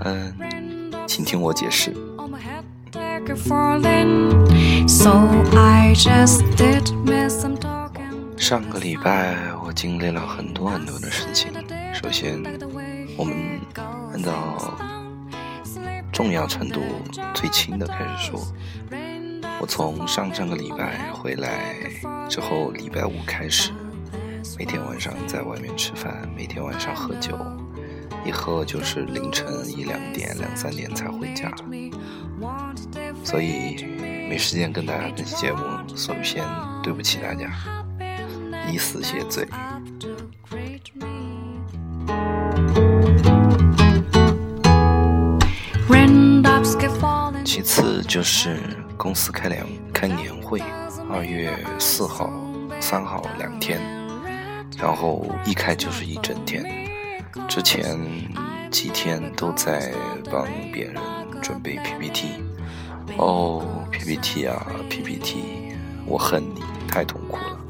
嗯，请听我解释。上个礼拜我经历了很多很多的事情。首先，我们按照重要程度最轻的开始说。我从上上个礼拜回来之后，礼拜五开始，每天晚上在外面吃饭，每天晚上喝酒，一喝就是凌晨一两点、两三点才回家，所以没时间跟大家更新节目。首先对不起大家，以死谢罪。其次就是。公司开两开年会，二月四号、三号两天，然后一开就是一整天。之前几天都在帮别人准备 PPT。哦，PPT 啊，PPT，我恨你，太痛苦了。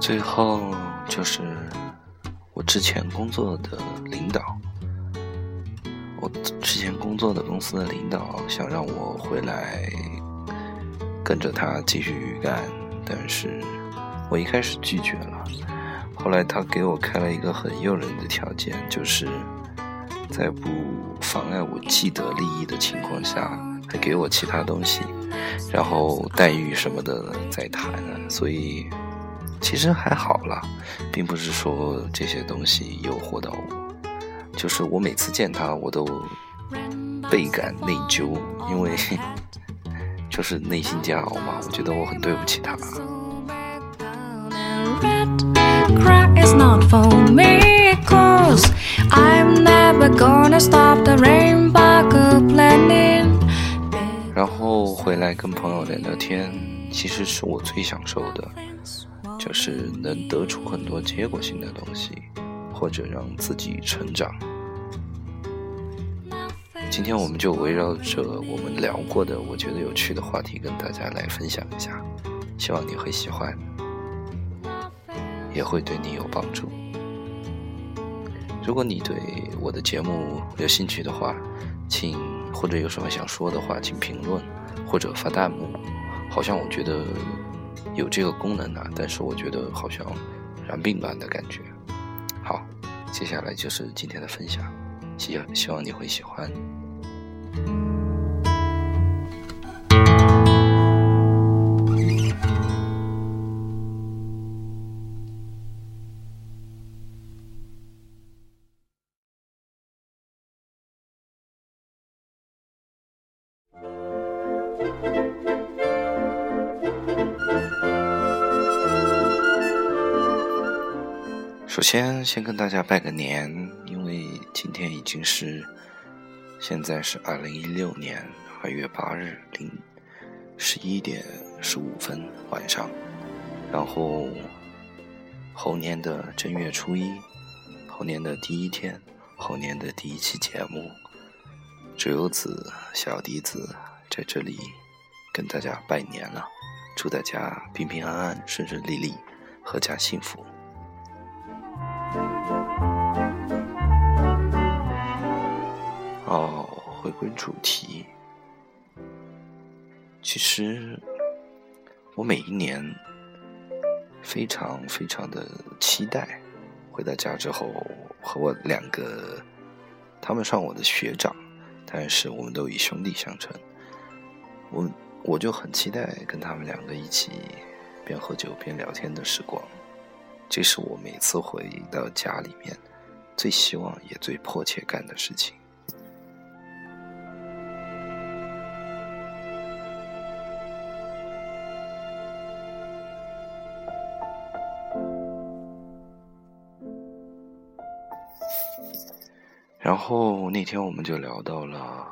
最后就是我。之前工作的领导，我之前工作的公司的领导想让我回来跟着他继续干，但是我一开始拒绝了。后来他给我开了一个很诱人的条件，就是在不妨碍我既得利益的情况下，还给我其他东西，然后待遇什么的再谈。所以。其实还好啦，并不是说这些东西诱惑到我，就是我每次见他，我都倍感内疚，因为就是内心煎熬嘛。我觉得我很对不起他。然后回来跟朋友聊聊天，其实是我最享受的。就是能得出很多结果性的东西，或者让自己成长。今天我们就围绕着我们聊过的我觉得有趣的话题，跟大家来分享一下，希望你会喜欢，也会对你有帮助。如果你对我的节目有兴趣的话，请或者有什么想说的话，请评论或者发弹幕。好像我觉得。有这个功能呢，但是我觉得好像染病般的感觉。好，接下来就是今天的分享，希希望你会喜欢。首先，先跟大家拜个年，因为今天已经是现在是二零一六年二月八日零十一点十五分晚上，然后猴年的正月初一，猴年的第一天，猴年的第一期节目，只有子小笛子在这里跟大家拜年了，祝大家平平安安、顺顺利利、阖家幸福。哦，回归主题。其实我每一年非常非常的期待回到家之后和我两个，他们算我的学长，但是我们都以兄弟相称。我我就很期待跟他们两个一起边喝酒边聊天的时光。这是我每次回到家里面最希望也最迫切干的事情。然后那天我们就聊到了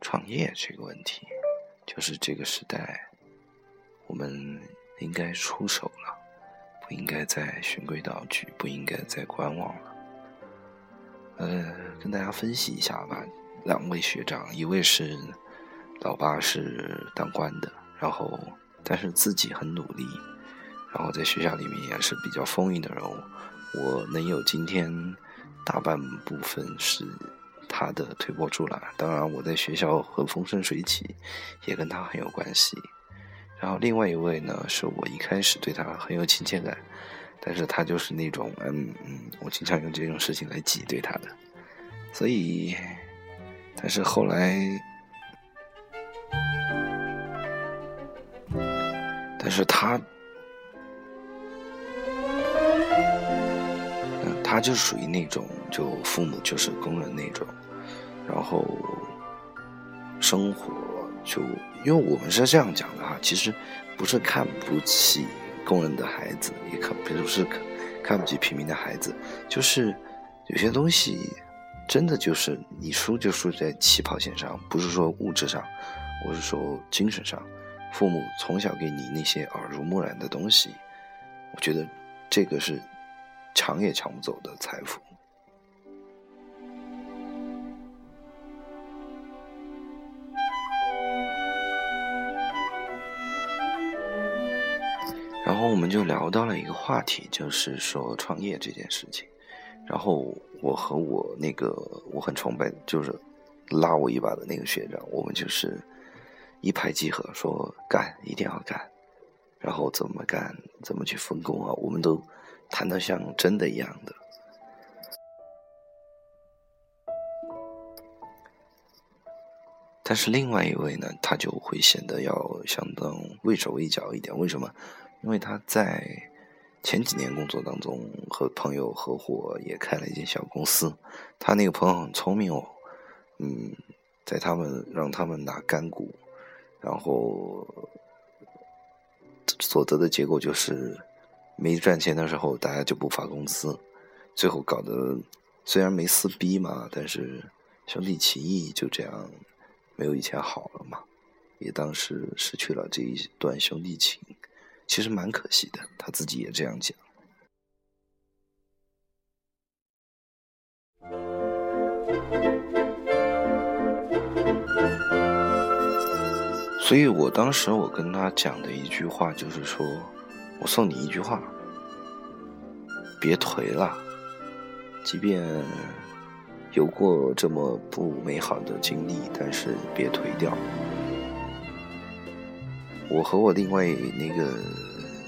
创业这个问题，就是这个时代，我们应该出手了。不应该再循规蹈矩，不应该再观望了。呃，跟大家分析一下吧。两位学长，一位是老爸是当官的，然后但是自己很努力，然后在学校里面也是比较风云的人物。我能有今天，大半部分是他的推波助澜。当然，我在学校很风生水起，也跟他很有关系。然后另外一位呢，是我一开始对他很有亲切感，但是他就是那种嗯嗯，我经常用这种事情来挤兑他的。所以，但是后来，但是他。他就属于那种，就父母就是工人那种，然后生活就，因为我们是这样讲的哈，其实不是看不起工人的孩子，也看不是看不起平民的孩子，就是有些东西真的就是你输就输在起跑线上，不是说物质上，我是说精神上，父母从小给你那些耳濡目染的东西，我觉得这个是。抢也抢不走的财富。然后我们就聊到了一个话题，就是说创业这件事情。然后我和我那个我很崇拜，就是拉我一把的那个学长，我们就是一拍即合，说干一定要干。然后怎么干，怎么去分工啊，我们都。谈得像真的一样的，但是另外一位呢，他就会显得要相当畏手畏脚一点。为什么？因为他在前几年工作当中和朋友合伙也开了一间小公司。他那个朋友很聪明哦，嗯，在他们让他们拿干股，然后所得的结果就是。没赚钱的时候，大家就不发工资，最后搞得虽然没撕逼嘛，但是兄弟情谊就这样没有以前好了嘛，也当时失去了这一段兄弟情，其实蛮可惜的，他自己也这样讲。所以我当时我跟他讲的一句话就是说。我送你一句话：别颓了。即便有过这么不美好的经历，但是别颓掉。我和我另外那个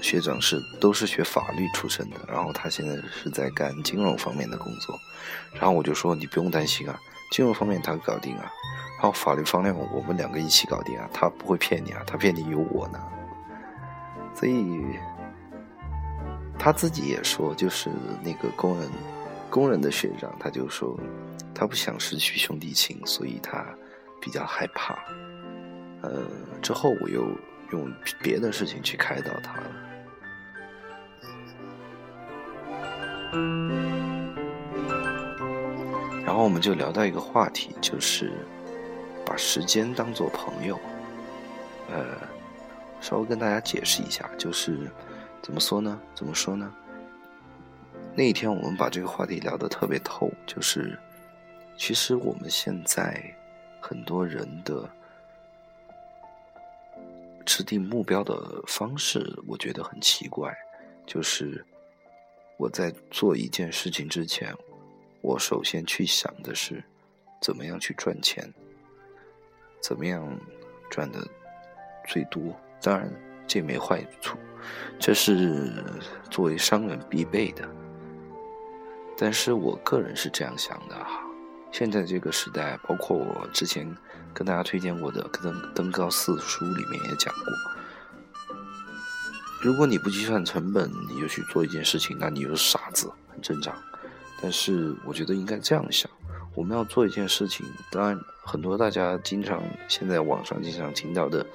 学长是都是学法律出身的，然后他现在是在干金融方面的工作。然后我就说：“你不用担心啊，金融方面他搞定啊，然后法律方面我们两个一起搞定啊，他不会骗你啊，他骗你有我呢。”所以。他自己也说，就是那个工人，工人的学长，他就说，他不想失去兄弟情，所以他比较害怕。呃，之后我又用别的事情去开导他了。然后我们就聊到一个话题，就是把时间当做朋友。呃，稍微跟大家解释一下，就是。怎么说呢？怎么说呢？那一天我们把这个话题聊得特别透，就是其实我们现在很多人的制定目标的方式，我觉得很奇怪。就是我在做一件事情之前，我首先去想的是怎么样去赚钱，怎么样赚的最多。当然。这没坏处，这是作为商人必备的。但是我个人是这样想的哈，现在这个时代，包括我之前跟大家推荐过的《登登高四书》里面也讲过，如果你不计算成本，你就去做一件事情，那你就是傻子，很正常。但是我觉得应该这样想。我们要做一件事情，当然很多大家经常现在网上经常听到的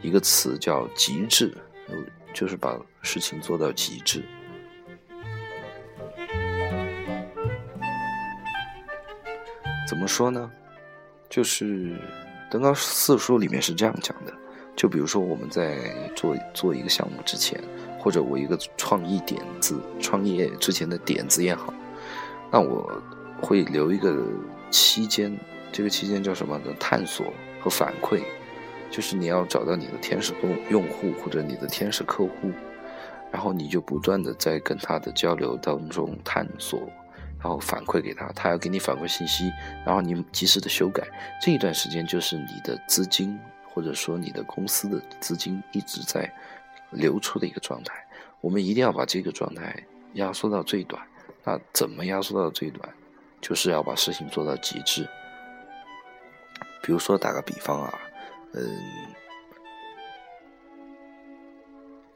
一个词叫“极致”，就是把事情做到极致。怎么说呢？就是《登高四书》里面是这样讲的：，就比如说我们在做做一个项目之前，或者我一个创意点子、创业之前的点子也好，那我。会留一个期间，这个期间叫什么呢？探索和反馈。就是你要找到你的天使用用户或者你的天使客户，然后你就不断的在跟他的交流当中探索，然后反馈给他，他要给你反馈信息，然后你及时的修改。这一段时间就是你的资金或者说你的公司的资金一直在流出的一个状态。我们一定要把这个状态压缩到最短。那怎么压缩到最短？就是要把事情做到极致。比如说打个比方啊。嗯，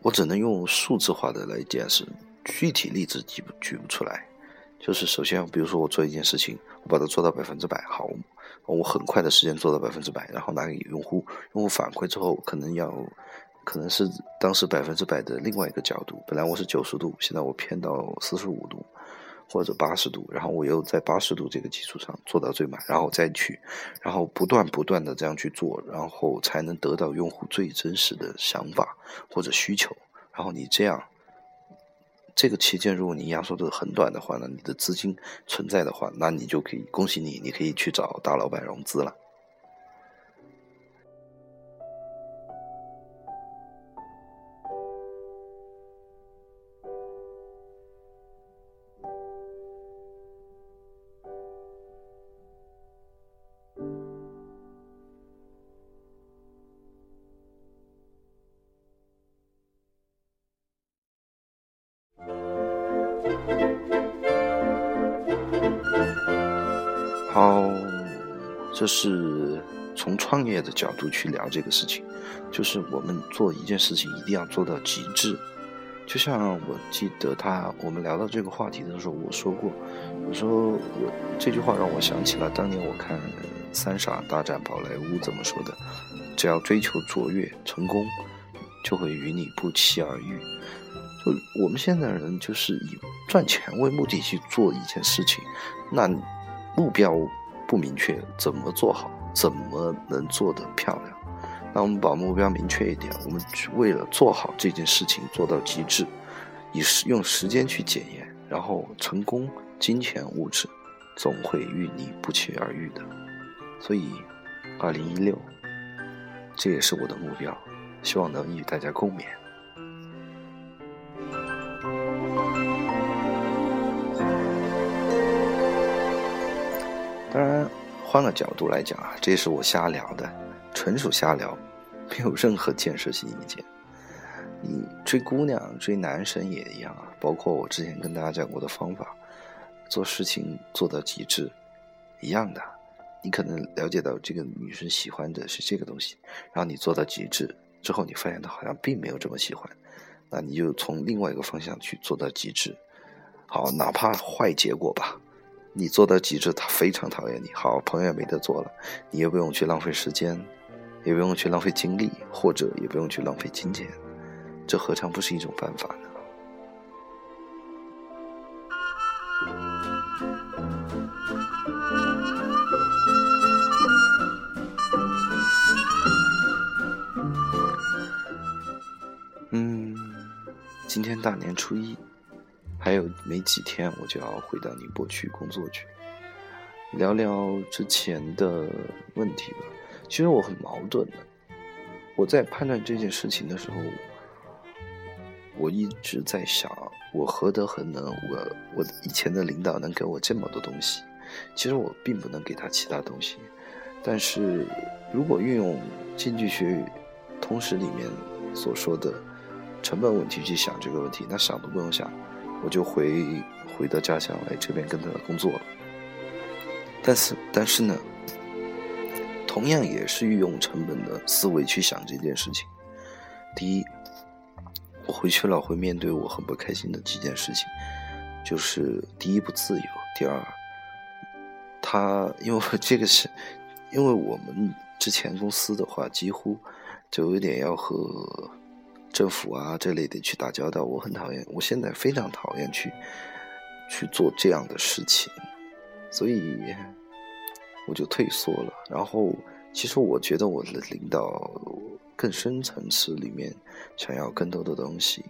我只能用数字化的来解释，具体例子举不举不出来。就是首先，比如说我做一件事情，我把它做到百分之百好，我很快的时间做到百分之百，然后拿给用户，用户反馈之后，可能要可能是当时百分之百的另外一个角度。本来我是九十度，现在我偏到四十五度。或者八十度，然后我又在八十度这个基础上做到最满，然后再去，然后不断不断的这样去做，然后才能得到用户最真实的想法或者需求。然后你这样，这个期间如果你压缩的很短的话呢，你的资金存在的话，那你就可以恭喜你，你可以去找大老板融资了。这是从创业的角度去聊这个事情，就是我们做一件事情一定要做到极致。就像我记得他，我们聊到这个话题的时候，我说过，我说我这句话让我想起了当年我看《三傻大战宝莱坞》怎么说的，只要追求卓越，成功就会与你不期而遇。就我们现在人就是以赚钱为目的去做一件事情，那。目标不明确，怎么做好？怎么能做得漂亮？那我们把目标明确一点，我们为了做好这件事情做到极致，以时用时间去检验，然后成功、金钱、物质总会与你不期而遇的。所以，二零一六，这也是我的目标，希望能与大家共勉。当然，换个角度来讲啊，这是我瞎聊的，纯属瞎聊，没有任何建设性意见。你追姑娘、追男神也一样啊，包括我之前跟大家讲过的方法，做事情做到极致，一样的。你可能了解到这个女生喜欢的是这个东西，然后你做到极致之后，你发现她好像并没有这么喜欢，那你就从另外一个方向去做到极致，好，哪怕坏结果吧。你做到极致，他非常讨厌你。好，朋友也没得做了，你也不用去浪费时间，也不用去浪费精力，或者也不用去浪费金钱，这何尝不是一种办法呢？嗯，今天大年初一。还有没几天，我就要回到宁波去工作去，聊聊之前的问题吧。其实我很矛盾的，我在判断这件事情的时候，我一直在想，我何德何能？我我以前的领导能给我这么多东西，其实我并不能给他其他东西。但是如果运用经济学通识里面所说的成本问题去想这个问题，那想都不用想。我就回回到家乡来这边跟他工作了，但是但是呢，同样也是运用成本的思维去想这件事情。第一，我回去了会面对我很不开心的几件事情，就是第一不自由，第二，他因为这个是，因为我们之前公司的话几乎就有点要和。政府啊，这类的去打交道，我很讨厌。我现在非常讨厌去去做这样的事情，所以我就退缩了。然后，其实我觉得我的领导更深层次里面想要更多的东西，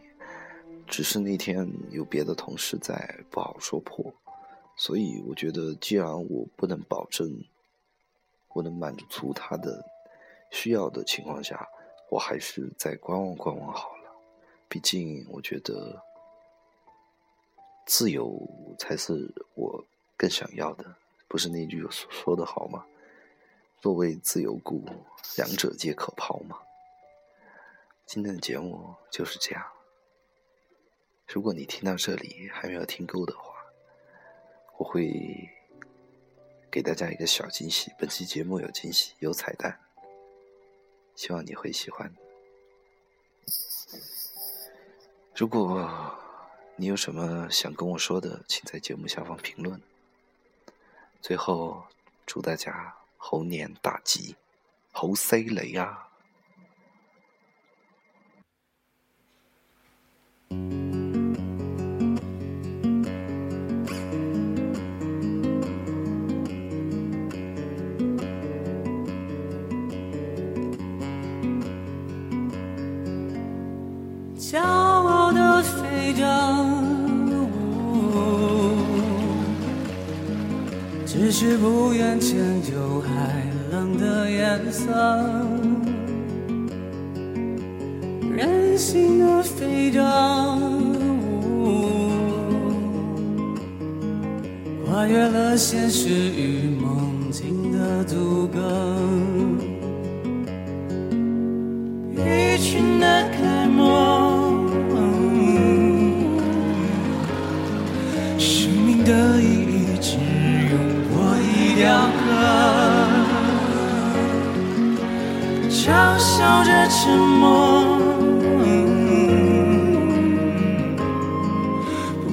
只是那天有别的同事在，不好说破。所以，我觉得既然我不能保证我能满足他的需要的情况下，我还是再观望观望好了。毕竟，我觉得自由才是我更想要的。不是那句说的好吗？若为自由故，两者皆可抛嘛。今天的节目就是这样。如果你听到这里还没有听够的话，我会给大家一个小惊喜。本期节目有惊喜，有彩蛋，希望你会喜欢。如果你有什么想跟我说的，请在节目下方评论。最后，祝大家！猴年大吉，猴塞雷啊！是不愿迁就海浪的颜色，任性的飞着，跨越了现实与梦境的阻隔，嘲笑着沉默，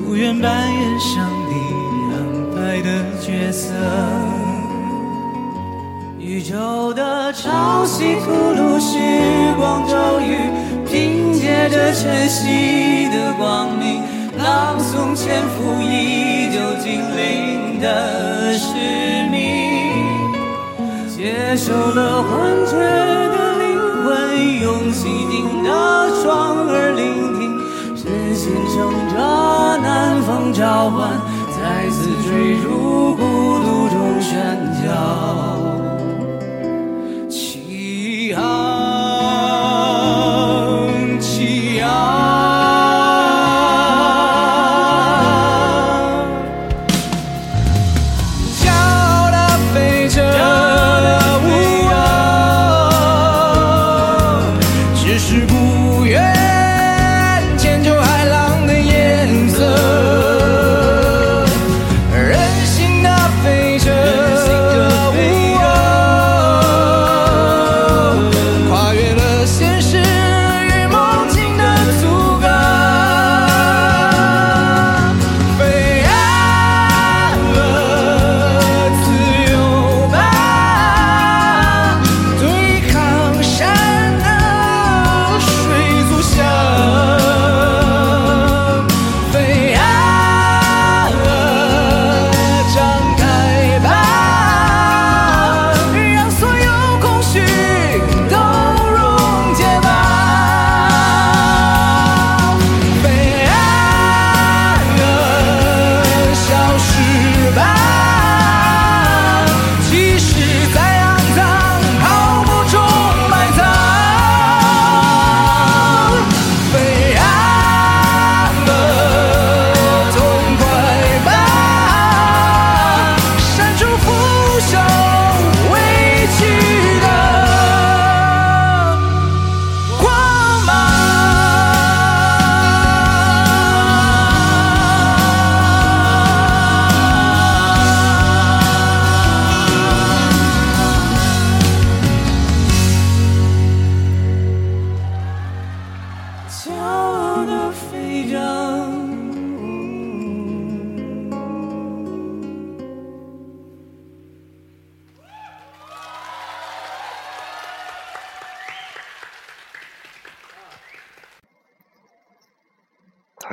不愿扮演上帝安排的角色。宇宙的潮汐吐露时光咒语，凭借着晨曦的光明，朗诵潜伏已久精灵的使命。接受了幻觉的，用细听的双耳聆听，深陷成着南风召唤，再次坠入孤独中喧叫。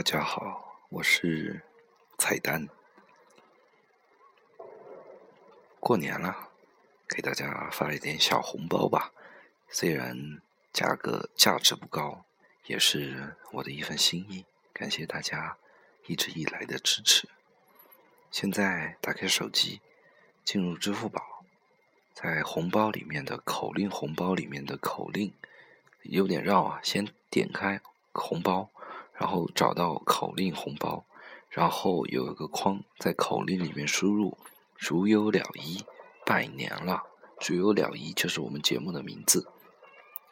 大家好，我是彩蛋。过年了，给大家发一点小红包吧。虽然价格价值不高，也是我的一份心意。感谢大家一直以来的支持。现在打开手机，进入支付宝，在红包里面的口令，红包里面的口令有点绕啊。先点开红包，然后找到口令红包，然后有一个框，在口令里面输入“竹有了一”，拜年了。竹有了一就是我们节目的名字，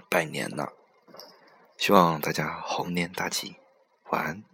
拜年了。希望大家猴年大吉，晚安。